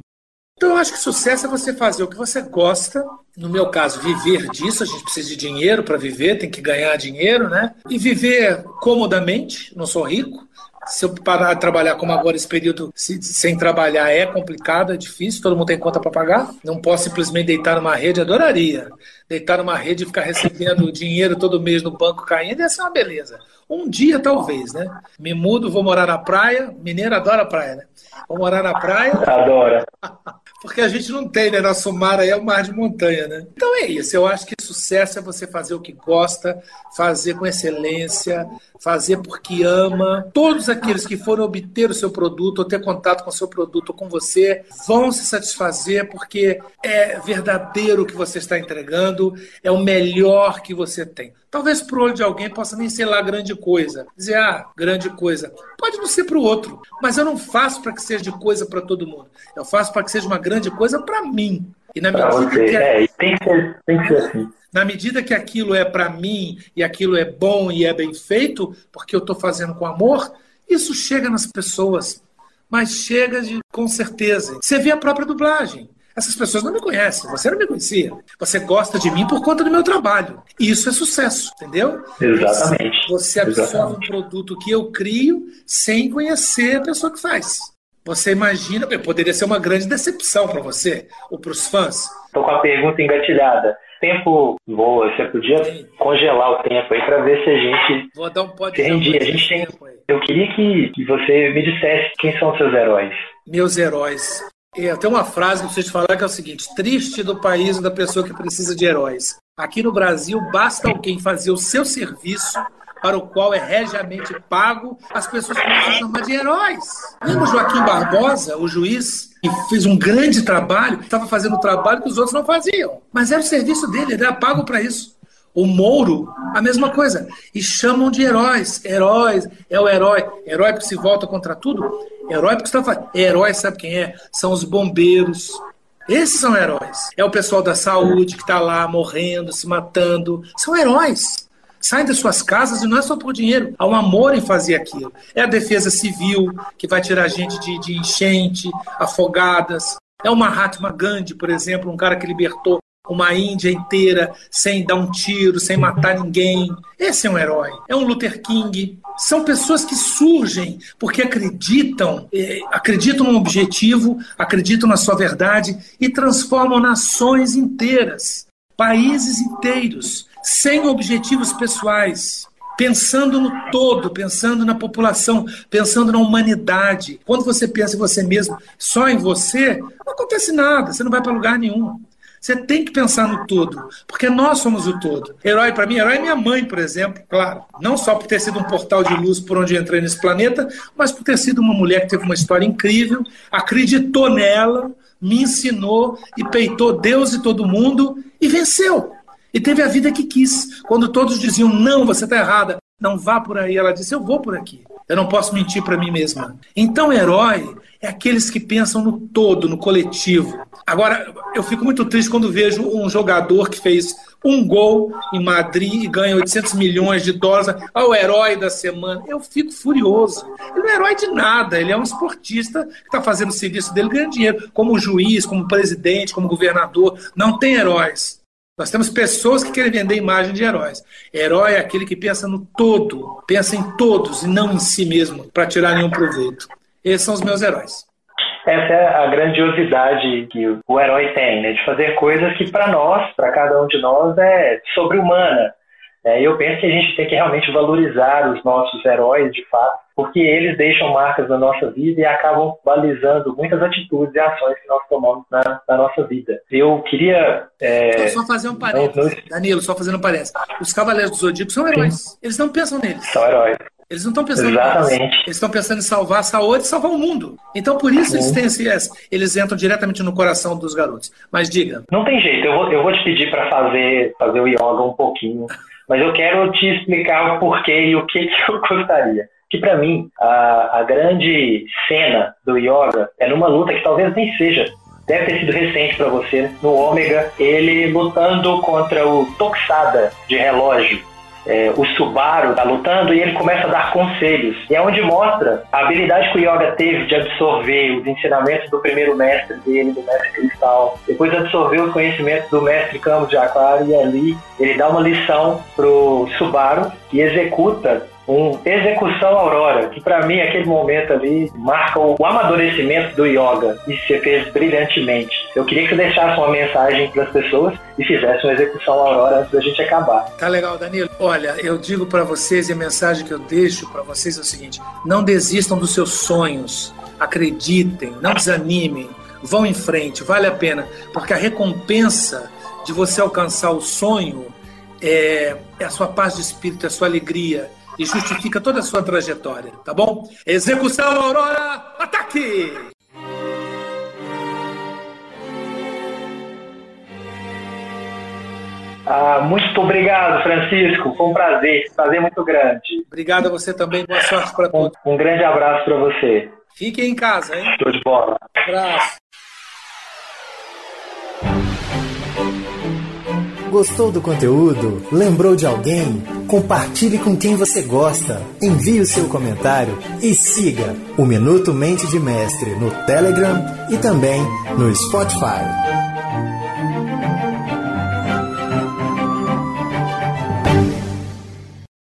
Então, eu acho que sucesso é você fazer o que você gosta. No meu caso, viver disso. A gente precisa de dinheiro para viver, tem que ganhar dinheiro, né? E viver comodamente. Não sou rico, se eu parar de trabalhar como agora esse período se, sem trabalhar é complicado, é difícil, todo mundo tem conta para pagar. Não posso simplesmente deitar numa rede, adoraria. Deitar numa rede e ficar recebendo dinheiro todo mês no banco caindo, ia ser uma beleza. Um dia talvez, né? Me mudo, vou morar na praia. Mineiro adora praia, né? Vou morar na praia. Adora. Porque a gente não tem, né? Nosso mar aí é o mar de montanha, né? Então é isso. Eu acho que sucesso é você fazer o que gosta, fazer com excelência, fazer porque ama. Todos aqueles que foram obter o seu produto ou ter contato com o seu produto ou com você vão se satisfazer porque é verdadeiro o que você está entregando, é o melhor que você tem. Talvez para o olho de alguém possa nem ser lá grande coisa. Dizer, ah, grande coisa. Pode não ser para o outro, mas eu não faço para que seja de coisa para todo mundo. Eu faço para que seja uma grande coisa para mim. E na medida que. É, tem que ser, tem que ser assim. Na medida que aquilo é para mim e aquilo é bom e é bem feito, porque eu estou fazendo com amor, isso chega nas pessoas. Mas chega de, com certeza. Você vê a própria dublagem. Essas pessoas não me conhecem, você não me conhecia. Você gosta de mim por conta do meu trabalho. Isso é sucesso, entendeu? Exatamente. Você absorve Exatamente. um produto que eu crio sem conhecer a pessoa que faz. Você imagina, poderia ser uma grande decepção para você ou para os fãs. Estou com a pergunta engatilhada. Tempo voa, você podia Sim. congelar o tempo aí para ver se a gente Vou dar um pode A gente tem. Eu queria que, que você me dissesse quem são seus heróis. Meus heróis. É, tem uma frase que te falar que é o seguinte: triste do país da pessoa que precisa de heróis. Aqui no Brasil, basta alguém fazer o seu serviço para o qual é regiamente pago, as pessoas começam a chamar de heróis. Lembra o Joaquim Barbosa, o juiz, que fez um grande trabalho, estava fazendo o trabalho que os outros não faziam. Mas era o serviço dele, ele era pago para isso. O Mouro, a mesma coisa. E chamam de heróis. Heróis, é o herói. Herói porque se volta contra tudo. Herói porque está fazendo. Herói, sabe quem é? São os bombeiros. Esses são heróis. É o pessoal da saúde que está lá morrendo, se matando. São heróis. Saem das suas casas e não é só por dinheiro. Há um amor em fazer aquilo. É a defesa civil, que vai tirar gente de, de enchente, afogadas. É o Mahatma Gandhi, por exemplo, um cara que libertou uma Índia inteira sem dar um tiro, sem matar ninguém. Esse é um herói. É um Luther King. São pessoas que surgem porque acreditam, eh, acreditam no objetivo, acreditam na sua verdade e transformam nações inteiras, países inteiros, sem objetivos pessoais pensando no todo, pensando na população, pensando na humanidade. Quando você pensa em você mesmo, só em você, não acontece nada, você não vai para lugar nenhum. Você tem que pensar no todo, porque nós somos o todo. Herói para mim, herói é minha mãe, por exemplo, claro. Não só por ter sido um portal de luz por onde eu entrei nesse planeta, mas por ter sido uma mulher que teve uma história incrível, acreditou nela, me ensinou e peitou Deus e todo mundo e venceu. E teve a vida que quis. Quando todos diziam, não, você está errada, não vá por aí, ela disse, eu vou por aqui. Eu não posso mentir para mim mesma. Então, herói é aqueles que pensam no todo, no coletivo. Agora, eu fico muito triste quando vejo um jogador que fez um gol em Madrid e ganha 800 milhões de dólares, ao o herói da semana. Eu fico furioso. Ele não é herói de nada, ele é um esportista que está fazendo o serviço dele ganhando dinheiro, como juiz, como presidente, como governador. Não tem heróis. Nós temos pessoas que querem vender imagem de heróis. Herói é aquele que pensa no todo, pensa em todos e não em si mesmo, para tirar nenhum proveito. Esses são os meus heróis. Essa é a grandiosidade que o herói tem, né? De fazer coisas que para nós, para cada um de nós, é sobre-humana. É, eu penso que a gente tem que realmente valorizar os nossos heróis, de fato, porque eles deixam marcas na nossa vida e acabam balizando muitas atitudes e ações que nós tomamos na, na nossa vida. Eu queria. É, só fazer um parênteses, Danilo, só fazendo um parênteses. Os Cavaleiros do Zodíaco são heróis. Sim. Eles não pensam neles. São heróis. Eles não estão pensando Exatamente. Nisso. Eles estão pensando em salvar a saúde e salvar o mundo. Então, por isso, eles têm esse, eles entram diretamente no coração dos garotos. Mas diga. Não tem jeito, eu vou, eu vou te pedir para fazer, fazer o yoga um pouquinho. Mas eu quero te explicar o porquê e o que, que eu gostaria que para mim a, a, grande cena do yoga é numa luta que talvez nem seja. Deve ter sido recente para você no Ômega ele lutando contra o Toxada de relógio. É, o Subaru tá lutando e ele começa a dar conselhos. E é onde mostra a habilidade que o Yoga teve de absorver os ensinamentos do primeiro mestre dele, do mestre Cristal, depois absorver os conhecimentos do mestre Campo de Aquário e ali ele dá uma lição pro Subaru e executa um Execução Aurora, que para mim aquele momento ali marca o, amadurecimento do yoga e se fez brilhantemente. Eu queria que você deixasse uma mensagem para as pessoas e fizesse uma Execução Aurora antes da gente acabar. Tá legal, Danilo. Olha, eu digo para vocês e a mensagem que eu deixo para vocês é o seguinte: não desistam dos seus sonhos, acreditem, não desanimem, vão em frente, vale a pena, porque a recompensa de você alcançar o sonho é, é a sua paz de espírito, é a sua alegria e justifica toda a sua trajetória, tá bom? Execução Aurora, ataque! Ah, muito obrigado, Francisco. Foi um prazer, prazer muito grande. Obrigado a você também. Boa sorte para todos. Um, um grande abraço para você. Fiquem em casa, hein? Estou de bola. abraço. Gostou do conteúdo? Lembrou de alguém? Compartilhe com quem você gosta. Envie o seu comentário e siga o Minuto Mente de Mestre no Telegram e também no Spotify.